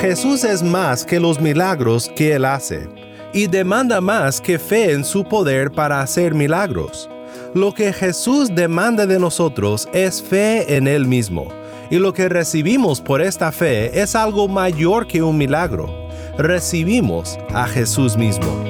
Jesús es más que los milagros que Él hace y demanda más que fe en su poder para hacer milagros. Lo que Jesús demanda de nosotros es fe en Él mismo, y lo que recibimos por esta fe es algo mayor que un milagro. Recibimos a Jesús mismo.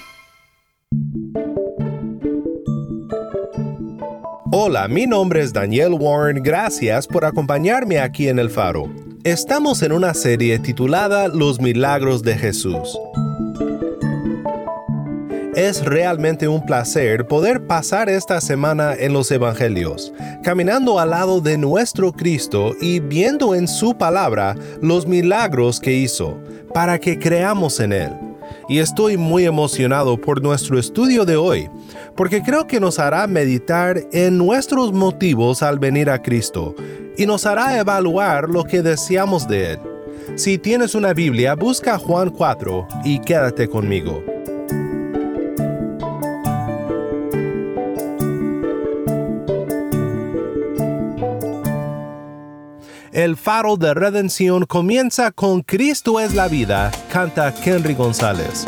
Hola, mi nombre es Daniel Warren, gracias por acompañarme aquí en El Faro. Estamos en una serie titulada Los Milagros de Jesús. Es realmente un placer poder pasar esta semana en los Evangelios, caminando al lado de nuestro Cristo y viendo en su palabra los milagros que hizo, para que creamos en Él y estoy muy emocionado por nuestro estudio de hoy, porque creo que nos hará meditar en nuestros motivos al venir a Cristo y nos hará evaluar lo que deseamos de Él. Si tienes una Biblia, busca Juan 4 y quédate conmigo. El faro de redención comienza con Cristo es la vida, canta Henry González.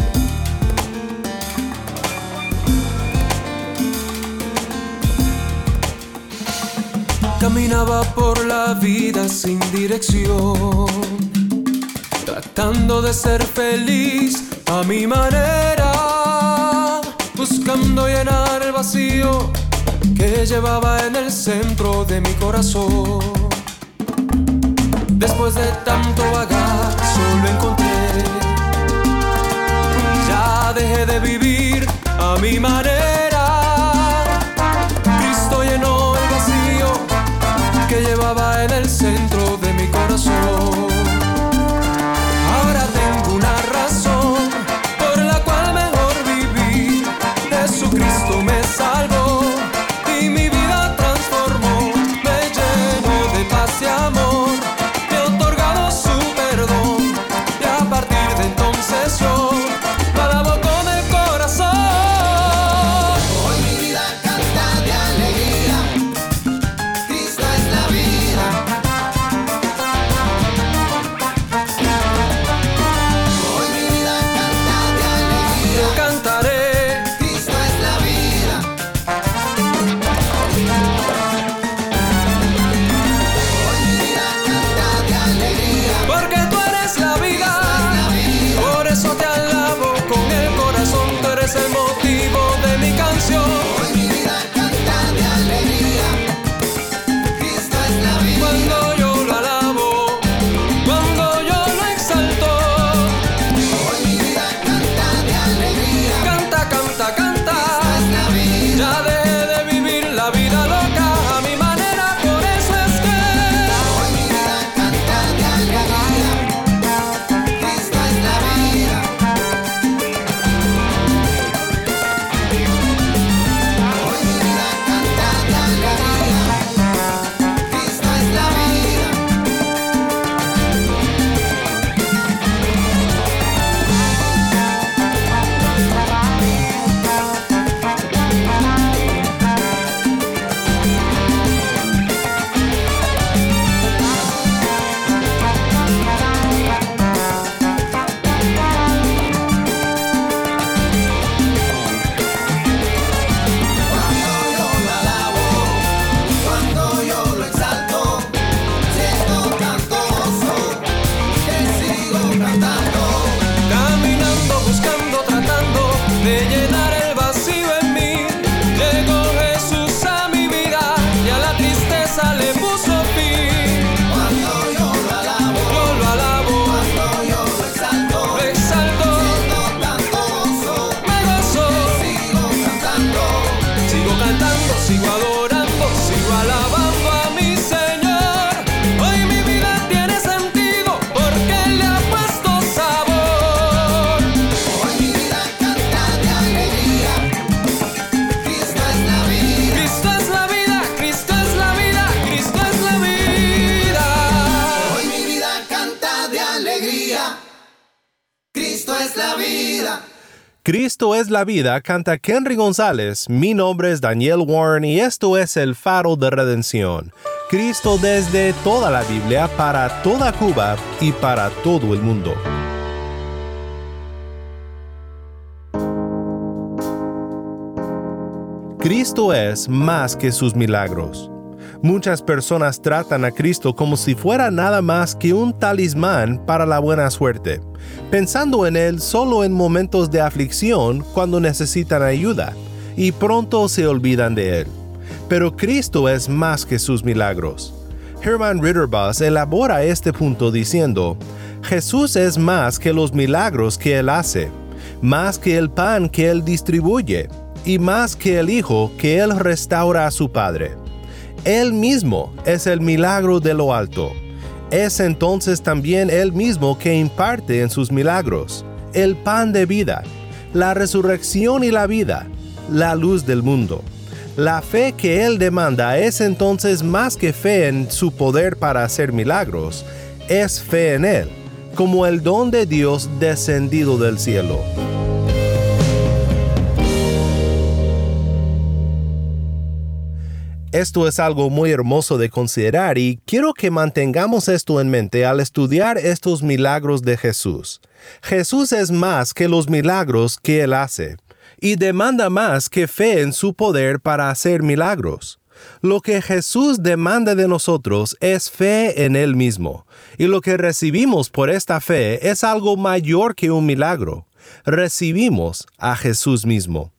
Caminaba por la vida sin dirección, tratando de ser feliz a mi manera, buscando llenar el vacío que llevaba en el centro de mi corazón. Después de tanto vagar, solo encontré. Ya dejé de vivir a mi manera. Cristo llenó el vacío que llevaba en el centro de mi corazón. Cristo es la vida, canta Henry González. Mi nombre es Daniel Warren y esto es el faro de redención. Cristo desde toda la Biblia, para toda Cuba y para todo el mundo. Cristo es más que sus milagros. Muchas personas tratan a Cristo como si fuera nada más que un talismán para la buena suerte, pensando en Él solo en momentos de aflicción cuando necesitan ayuda, y pronto se olvidan de Él. Pero Cristo es más que sus milagros. Herman Ritterbuss elabora este punto diciendo, Jesús es más que los milagros que Él hace, más que el pan que Él distribuye, y más que el Hijo que Él restaura a su Padre. Él mismo es el milagro de lo alto. Es entonces también Él mismo que imparte en sus milagros el pan de vida, la resurrección y la vida, la luz del mundo. La fe que Él demanda es entonces más que fe en su poder para hacer milagros, es fe en Él, como el don de Dios descendido del cielo. Esto es algo muy hermoso de considerar y quiero que mantengamos esto en mente al estudiar estos milagros de Jesús. Jesús es más que los milagros que Él hace y demanda más que fe en su poder para hacer milagros. Lo que Jesús demanda de nosotros es fe en Él mismo, y lo que recibimos por esta fe es algo mayor que un milagro. Recibimos a Jesús mismo.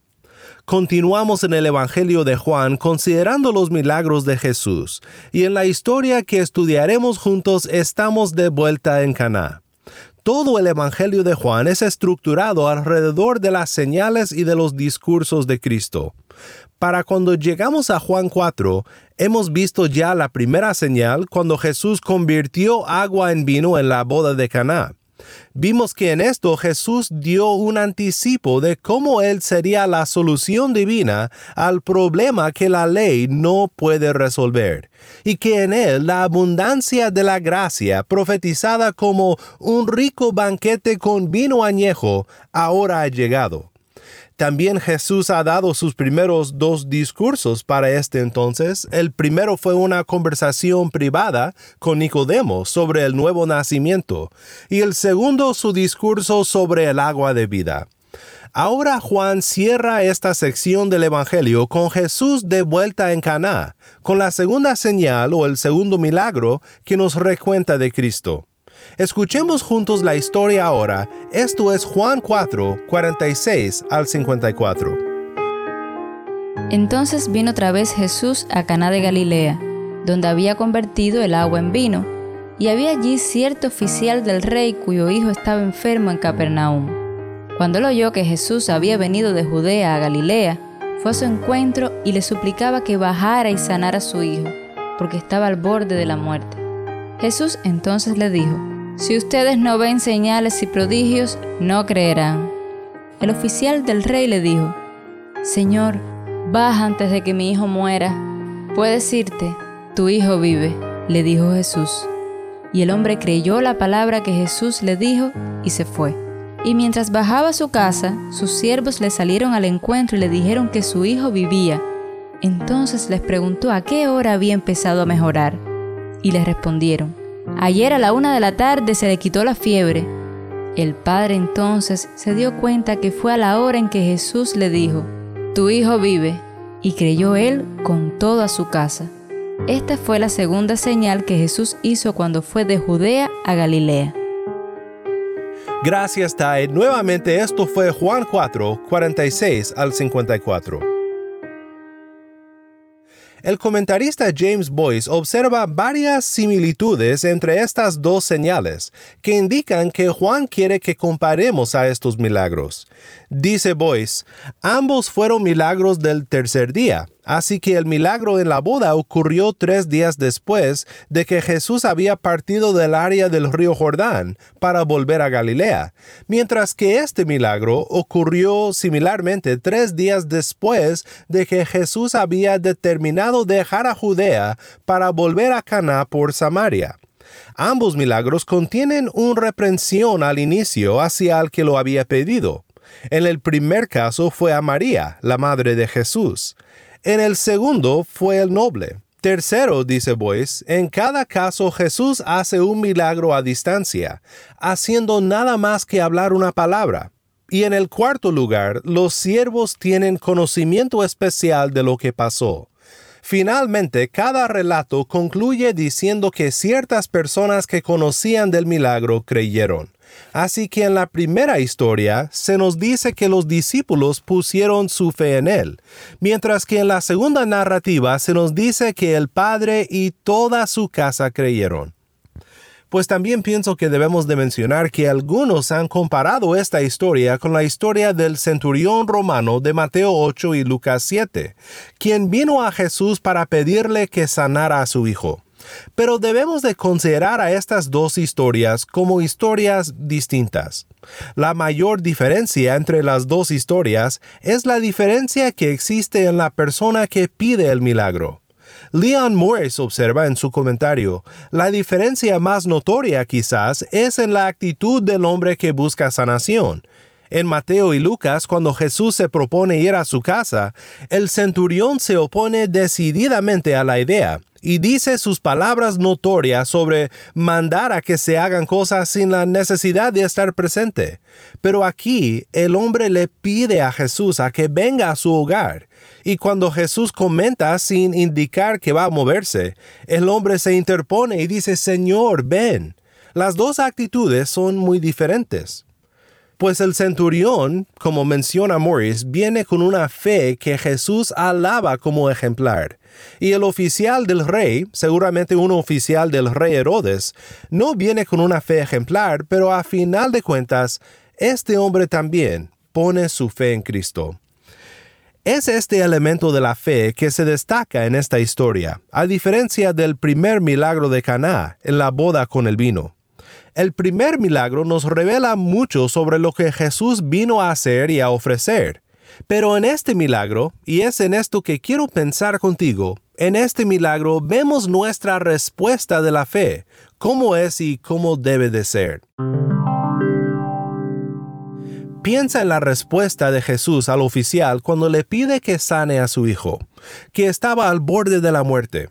Continuamos en el Evangelio de Juan considerando los milagros de Jesús, y en la historia que estudiaremos juntos estamos de vuelta en Caná. Todo el Evangelio de Juan es estructurado alrededor de las señales y de los discursos de Cristo. Para cuando llegamos a Juan 4, hemos visto ya la primera señal cuando Jesús convirtió agua en vino en la boda de Caná. Vimos que en esto Jesús dio un anticipo de cómo Él sería la solución divina al problema que la ley no puede resolver, y que en Él la abundancia de la gracia, profetizada como un rico banquete con vino añejo, ahora ha llegado. También Jesús ha dado sus primeros dos discursos para este entonces. El primero fue una conversación privada con Nicodemo sobre el nuevo nacimiento y el segundo su discurso sobre el agua de vida. Ahora Juan cierra esta sección del Evangelio con Jesús de vuelta en Caná, con la segunda señal o el segundo milagro que nos recuenta de Cristo. Escuchemos juntos la historia ahora. Esto es Juan 4, 46 al 54. Entonces vino otra vez Jesús a Caná de Galilea, donde había convertido el agua en vino, y había allí cierto oficial del rey cuyo hijo estaba enfermo en Capernaum. Cuando él oyó que Jesús había venido de Judea a Galilea, fue a su encuentro y le suplicaba que bajara y sanara a su hijo, porque estaba al borde de la muerte. Jesús entonces le dijo, Si ustedes no ven señales y prodigios, no creerán. El oficial del rey le dijo, Señor, baja antes de que mi hijo muera. Puedes irte, tu hijo vive, le dijo Jesús. Y el hombre creyó la palabra que Jesús le dijo y se fue. Y mientras bajaba a su casa, sus siervos le salieron al encuentro y le dijeron que su hijo vivía. Entonces les preguntó a qué hora había empezado a mejorar. Y le respondieron, ayer a la una de la tarde se le quitó la fiebre. El padre entonces se dio cuenta que fue a la hora en que Jesús le dijo, tu hijo vive, y creyó él con toda su casa. Esta fue la segunda señal que Jesús hizo cuando fue de Judea a Galilea. Gracias, Tai. Nuevamente esto fue Juan 4, 46 al 54. El comentarista James Boyce observa varias similitudes entre estas dos señales que indican que Juan quiere que comparemos a estos milagros. Dice Boyce, ambos fueron milagros del tercer día, Así que el milagro en la boda ocurrió tres días después de que Jesús había partido del área del río Jordán para volver a Galilea, mientras que este milagro ocurrió similarmente tres días después de que Jesús había determinado dejar a Judea para volver a Caná por Samaria. Ambos milagros contienen una reprensión al inicio hacia el que lo había pedido. En el primer caso fue a María, la madre de Jesús. En el segundo fue el noble. Tercero, dice Boyce, en cada caso Jesús hace un milagro a distancia, haciendo nada más que hablar una palabra. Y en el cuarto lugar, los siervos tienen conocimiento especial de lo que pasó. Finalmente, cada relato concluye diciendo que ciertas personas que conocían del milagro creyeron. Así que en la primera historia se nos dice que los discípulos pusieron su fe en él, mientras que en la segunda narrativa se nos dice que el Padre y toda su casa creyeron. Pues también pienso que debemos de mencionar que algunos han comparado esta historia con la historia del centurión romano de Mateo 8 y Lucas 7, quien vino a Jesús para pedirle que sanara a su hijo. Pero debemos de considerar a estas dos historias como historias distintas. La mayor diferencia entre las dos historias es la diferencia que existe en la persona que pide el milagro. Leon Morris observa en su comentario, la diferencia más notoria quizás es en la actitud del hombre que busca sanación, en Mateo y Lucas, cuando Jesús se propone ir a su casa, el centurión se opone decididamente a la idea y dice sus palabras notorias sobre mandar a que se hagan cosas sin la necesidad de estar presente. Pero aquí el hombre le pide a Jesús a que venga a su hogar. Y cuando Jesús comenta sin indicar que va a moverse, el hombre se interpone y dice, Señor, ven. Las dos actitudes son muy diferentes. Pues el centurión, como menciona Morris, viene con una fe que Jesús alaba como ejemplar. Y el oficial del rey, seguramente un oficial del rey Herodes, no viene con una fe ejemplar, pero a final de cuentas, este hombre también pone su fe en Cristo. Es este elemento de la fe que se destaca en esta historia, a diferencia del primer milagro de Caná en la boda con el vino. El primer milagro nos revela mucho sobre lo que Jesús vino a hacer y a ofrecer. Pero en este milagro, y es en esto que quiero pensar contigo, en este milagro vemos nuestra respuesta de la fe, cómo es y cómo debe de ser. Piensa en la respuesta de Jesús al oficial cuando le pide que sane a su hijo, que estaba al borde de la muerte.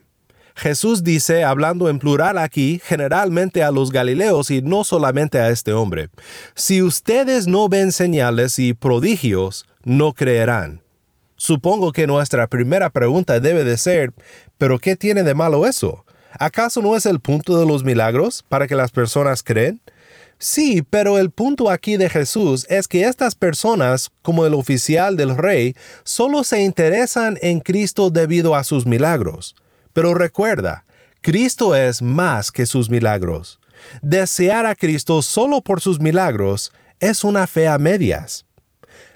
Jesús dice, hablando en plural aquí, generalmente a los Galileos y no solamente a este hombre, si ustedes no ven señales y prodigios, no creerán. Supongo que nuestra primera pregunta debe de ser, ¿pero qué tiene de malo eso? ¿Acaso no es el punto de los milagros para que las personas creen? Sí, pero el punto aquí de Jesús es que estas personas, como el oficial del rey, solo se interesan en Cristo debido a sus milagros. Pero recuerda, Cristo es más que sus milagros. Desear a Cristo solo por sus milagros es una fe a medias.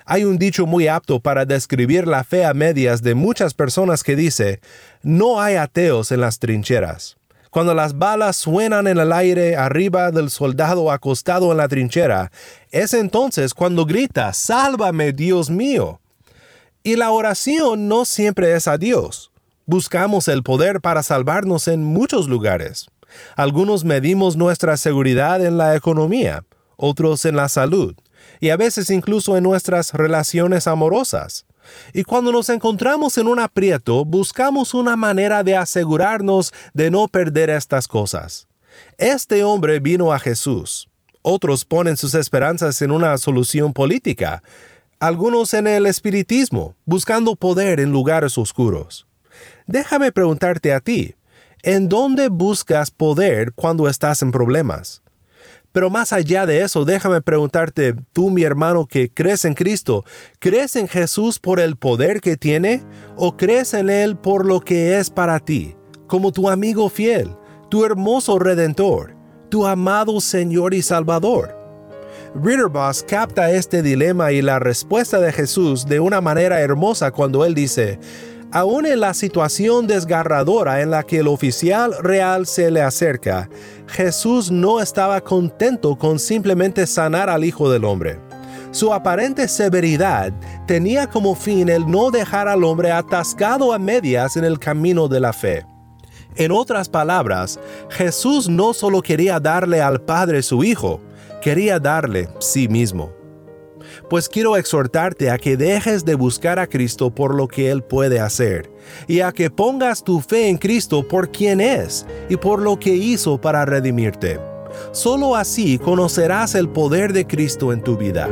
Hay un dicho muy apto para describir la fe a medias de muchas personas que dice, no hay ateos en las trincheras. Cuando las balas suenan en el aire arriba del soldado acostado en la trinchera, es entonces cuando grita, Sálvame, Dios mío. Y la oración no siempre es a Dios. Buscamos el poder para salvarnos en muchos lugares. Algunos medimos nuestra seguridad en la economía, otros en la salud, y a veces incluso en nuestras relaciones amorosas. Y cuando nos encontramos en un aprieto, buscamos una manera de asegurarnos de no perder estas cosas. Este hombre vino a Jesús. Otros ponen sus esperanzas en una solución política, algunos en el espiritismo, buscando poder en lugares oscuros. Déjame preguntarte a ti, ¿en dónde buscas poder cuando estás en problemas? Pero más allá de eso, déjame preguntarte, tú mi hermano que crees en Cristo, ¿crees en Jesús por el poder que tiene o crees en Él por lo que es para ti, como tu amigo fiel, tu hermoso redentor, tu amado Señor y Salvador? Ritterboss capta este dilema y la respuesta de Jesús de una manera hermosa cuando él dice, Aún en la situación desgarradora en la que el oficial real se le acerca, Jesús no estaba contento con simplemente sanar al Hijo del Hombre. Su aparente severidad tenía como fin el no dejar al hombre atascado a medias en el camino de la fe. En otras palabras, Jesús no solo quería darle al Padre su Hijo, quería darle sí mismo. Pues quiero exhortarte a que dejes de buscar a Cristo por lo que Él puede hacer, y a que pongas tu fe en Cristo por quien es y por lo que hizo para redimirte. Solo así conocerás el poder de Cristo en tu vida.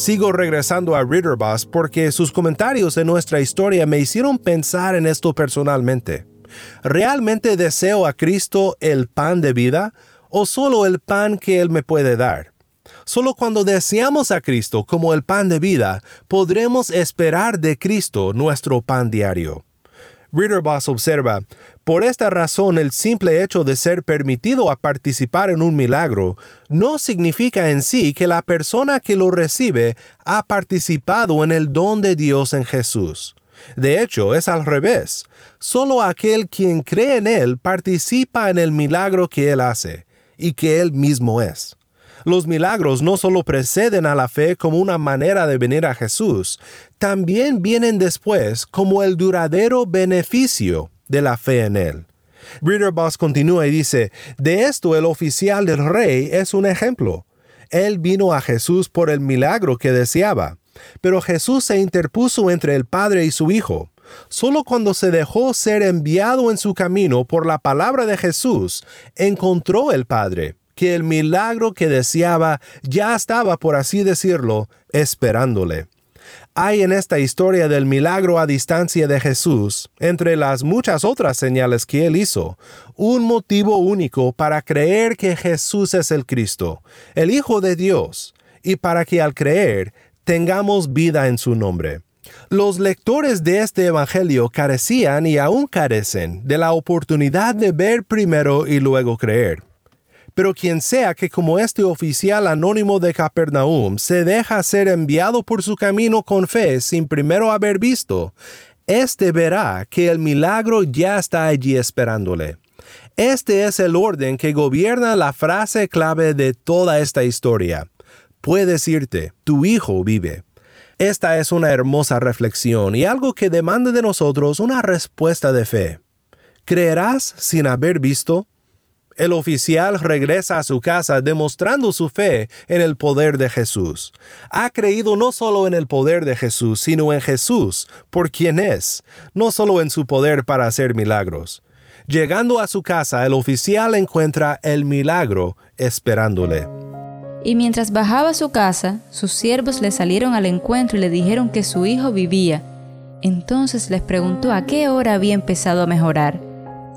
Sigo regresando a Ritterbus porque sus comentarios en nuestra historia me hicieron pensar en esto personalmente. ¿Realmente deseo a Cristo el pan de vida o solo el pan que Él me puede dar? Solo cuando deseamos a Cristo como el pan de vida, podremos esperar de Cristo nuestro pan diario. Ritterboss observa, por esta razón el simple hecho de ser permitido a participar en un milagro no significa en sí que la persona que lo recibe ha participado en el don de Dios en Jesús. De hecho, es al revés. Solo aquel quien cree en Él participa en el milagro que Él hace y que Él mismo es. Los milagros no solo preceden a la fe como una manera de venir a Jesús, también vienen después como el duradero beneficio de la fe en Él. Boss continúa y dice, de esto el oficial del rey es un ejemplo. Él vino a Jesús por el milagro que deseaba, pero Jesús se interpuso entre el Padre y su Hijo. Solo cuando se dejó ser enviado en su camino por la palabra de Jesús, encontró el Padre que el milagro que deseaba ya estaba, por así decirlo, esperándole. Hay en esta historia del milagro a distancia de Jesús, entre las muchas otras señales que él hizo, un motivo único para creer que Jesús es el Cristo, el Hijo de Dios, y para que al creer tengamos vida en su nombre. Los lectores de este Evangelio carecían y aún carecen de la oportunidad de ver primero y luego creer. Pero quien sea que como este oficial anónimo de Capernaum se deja ser enviado por su camino con fe sin primero haber visto, éste verá que el milagro ya está allí esperándole. Este es el orden que gobierna la frase clave de toda esta historia. Puedes irte, tu hijo vive. Esta es una hermosa reflexión y algo que demanda de nosotros una respuesta de fe. ¿Creerás sin haber visto? El oficial regresa a su casa demostrando su fe en el poder de Jesús. Ha creído no solo en el poder de Jesús, sino en Jesús, por quien es, no solo en su poder para hacer milagros. Llegando a su casa, el oficial encuentra el milagro esperándole. Y mientras bajaba a su casa, sus siervos le salieron al encuentro y le dijeron que su hijo vivía. Entonces les preguntó a qué hora había empezado a mejorar.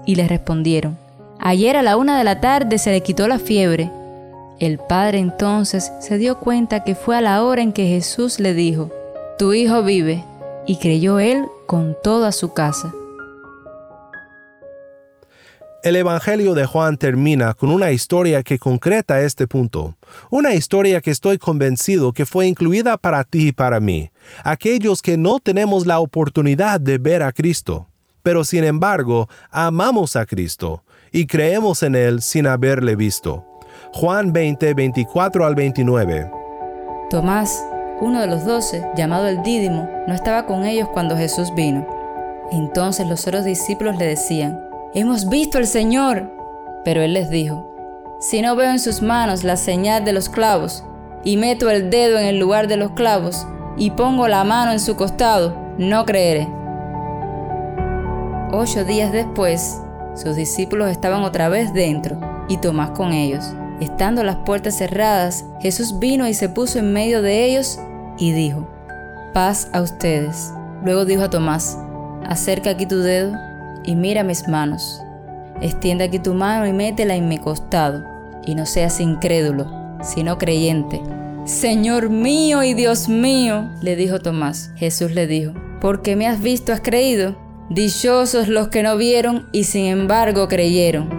Y le respondieron, Ayer a la una de la tarde se le quitó la fiebre. El padre entonces se dio cuenta que fue a la hora en que Jesús le dijo, Tu hijo vive, y creyó él con toda su casa. El Evangelio de Juan termina con una historia que concreta este punto, una historia que estoy convencido que fue incluida para ti y para mí, aquellos que no tenemos la oportunidad de ver a Cristo, pero sin embargo amamos a Cristo, y creemos en Él sin haberle visto. Juan 20, 24 al 29. Tomás, uno de los doce, llamado el Dídimo, no estaba con ellos cuando Jesús vino. Entonces los otros discípulos le decían, Hemos visto al Señor. Pero él les dijo, Si no veo en sus manos la señal de los clavos, y meto el dedo en el lugar de los clavos, y pongo la mano en su costado, no creeré. Ocho días después, sus discípulos estaban otra vez dentro y Tomás con ellos. Estando las puertas cerradas, Jesús vino y se puso en medio de ellos y dijo, paz a ustedes. Luego dijo a Tomás, acerca aquí tu dedo y mira mis manos. Extiende aquí tu mano y métela en mi costado, y no seas incrédulo, sino creyente. Señor mío y Dios mío, le dijo Tomás. Jesús le dijo, porque me has visto has creído. Dichosos los que no vieron y sin embargo creyeron.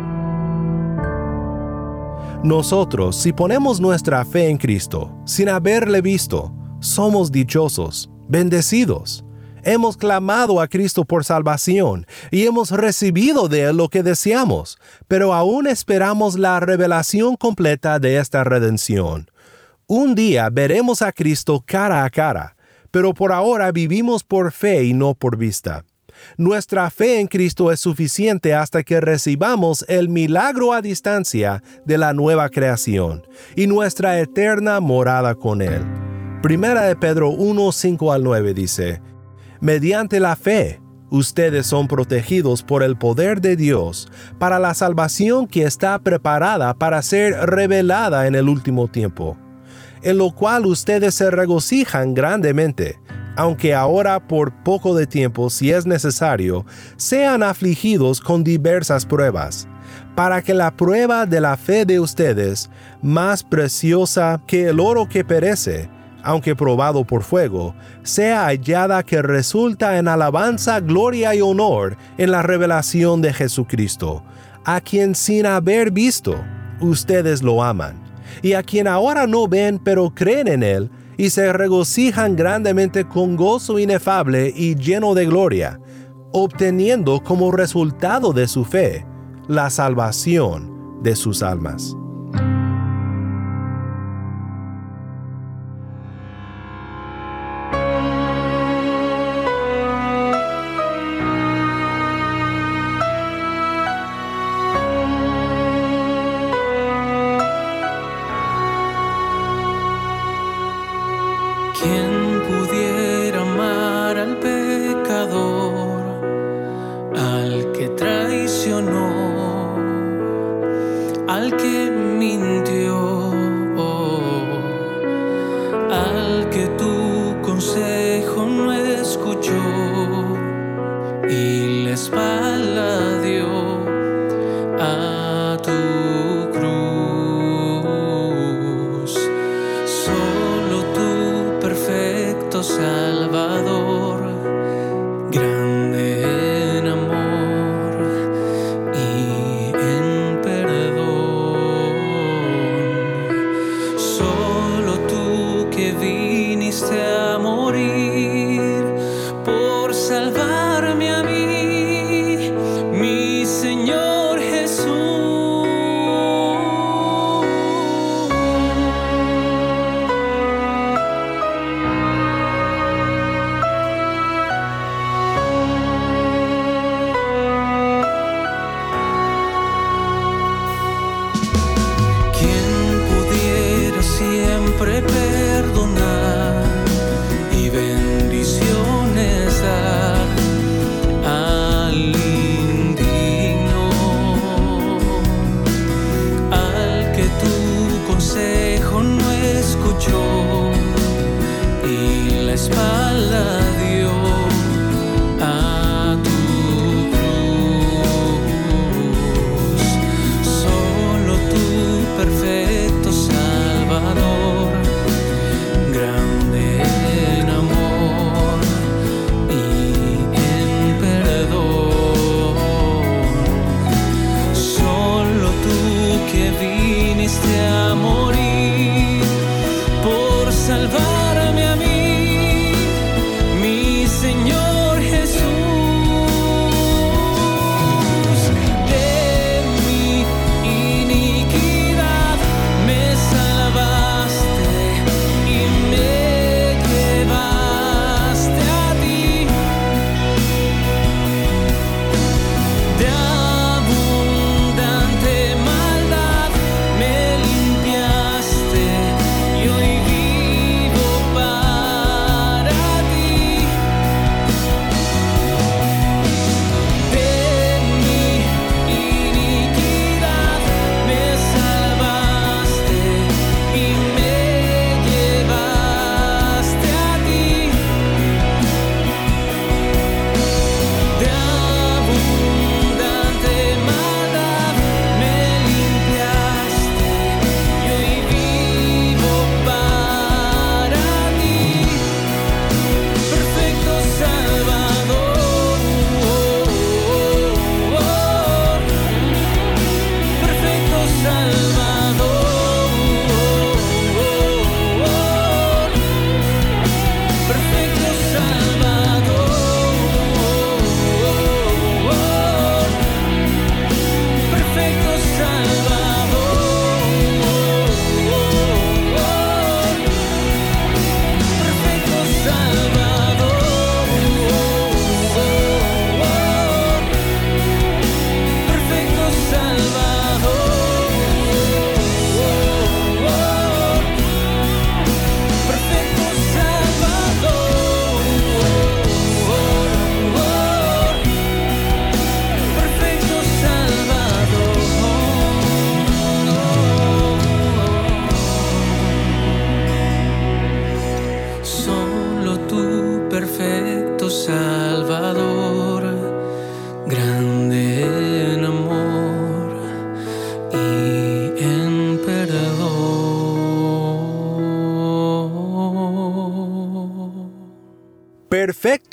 Nosotros, si ponemos nuestra fe en Cristo, sin haberle visto, somos dichosos, bendecidos. Hemos clamado a Cristo por salvación y hemos recibido de Él lo que deseamos, pero aún esperamos la revelación completa de esta redención. Un día veremos a Cristo cara a cara, pero por ahora vivimos por fe y no por vista. Nuestra fe en Cristo es suficiente hasta que recibamos el milagro a distancia de la nueva creación y nuestra eterna morada con Él. Primera de Pedro 1, 5 al 9 dice, Mediante la fe, ustedes son protegidos por el poder de Dios para la salvación que está preparada para ser revelada en el último tiempo, en lo cual ustedes se regocijan grandemente aunque ahora por poco de tiempo, si es necesario, sean afligidos con diversas pruebas, para que la prueba de la fe de ustedes, más preciosa que el oro que perece, aunque probado por fuego, sea hallada que resulta en alabanza, gloria y honor en la revelación de Jesucristo, a quien sin haber visto, ustedes lo aman, y a quien ahora no ven pero creen en él, y se regocijan grandemente con gozo inefable y lleno de gloria, obteniendo como resultado de su fe la salvación de sus almas. can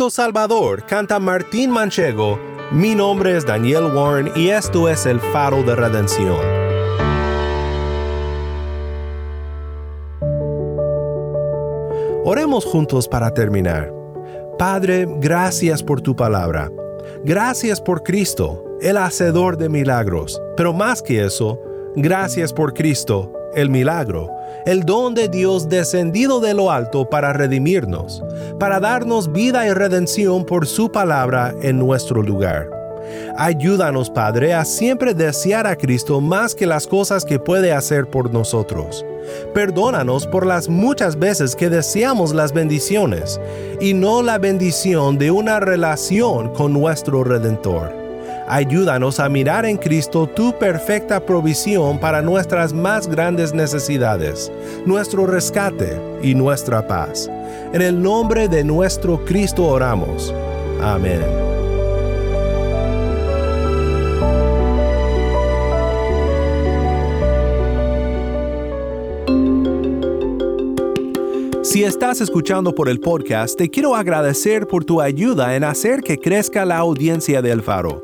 Salvador canta Martín Manchego. Mi nombre es Daniel Warren y esto es el faro de redención. Oremos juntos para terminar. Padre, gracias por tu palabra. Gracias por Cristo, el hacedor de milagros. Pero más que eso, gracias por Cristo, el milagro, el don de Dios descendido de lo alto para redimirnos, para darnos vida y redención por su palabra en nuestro lugar. Ayúdanos, Padre, a siempre desear a Cristo más que las cosas que puede hacer por nosotros. Perdónanos por las muchas veces que deseamos las bendiciones y no la bendición de una relación con nuestro Redentor. Ayúdanos a mirar en Cristo tu perfecta provisión para nuestras más grandes necesidades, nuestro rescate y nuestra paz. En el nombre de nuestro Cristo oramos. Amén. Si estás escuchando por el podcast, te quiero agradecer por tu ayuda en hacer que crezca la audiencia del faro.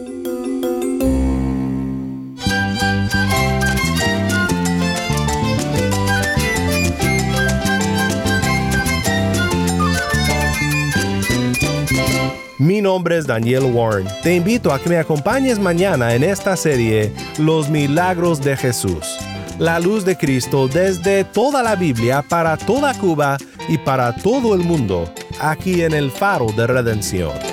Mi nombre es Daniel Warren. Te invito a que me acompañes mañana en esta serie Los Milagros de Jesús. La luz de Cristo desde toda la Biblia para toda Cuba y para todo el mundo, aquí en el Faro de Redención.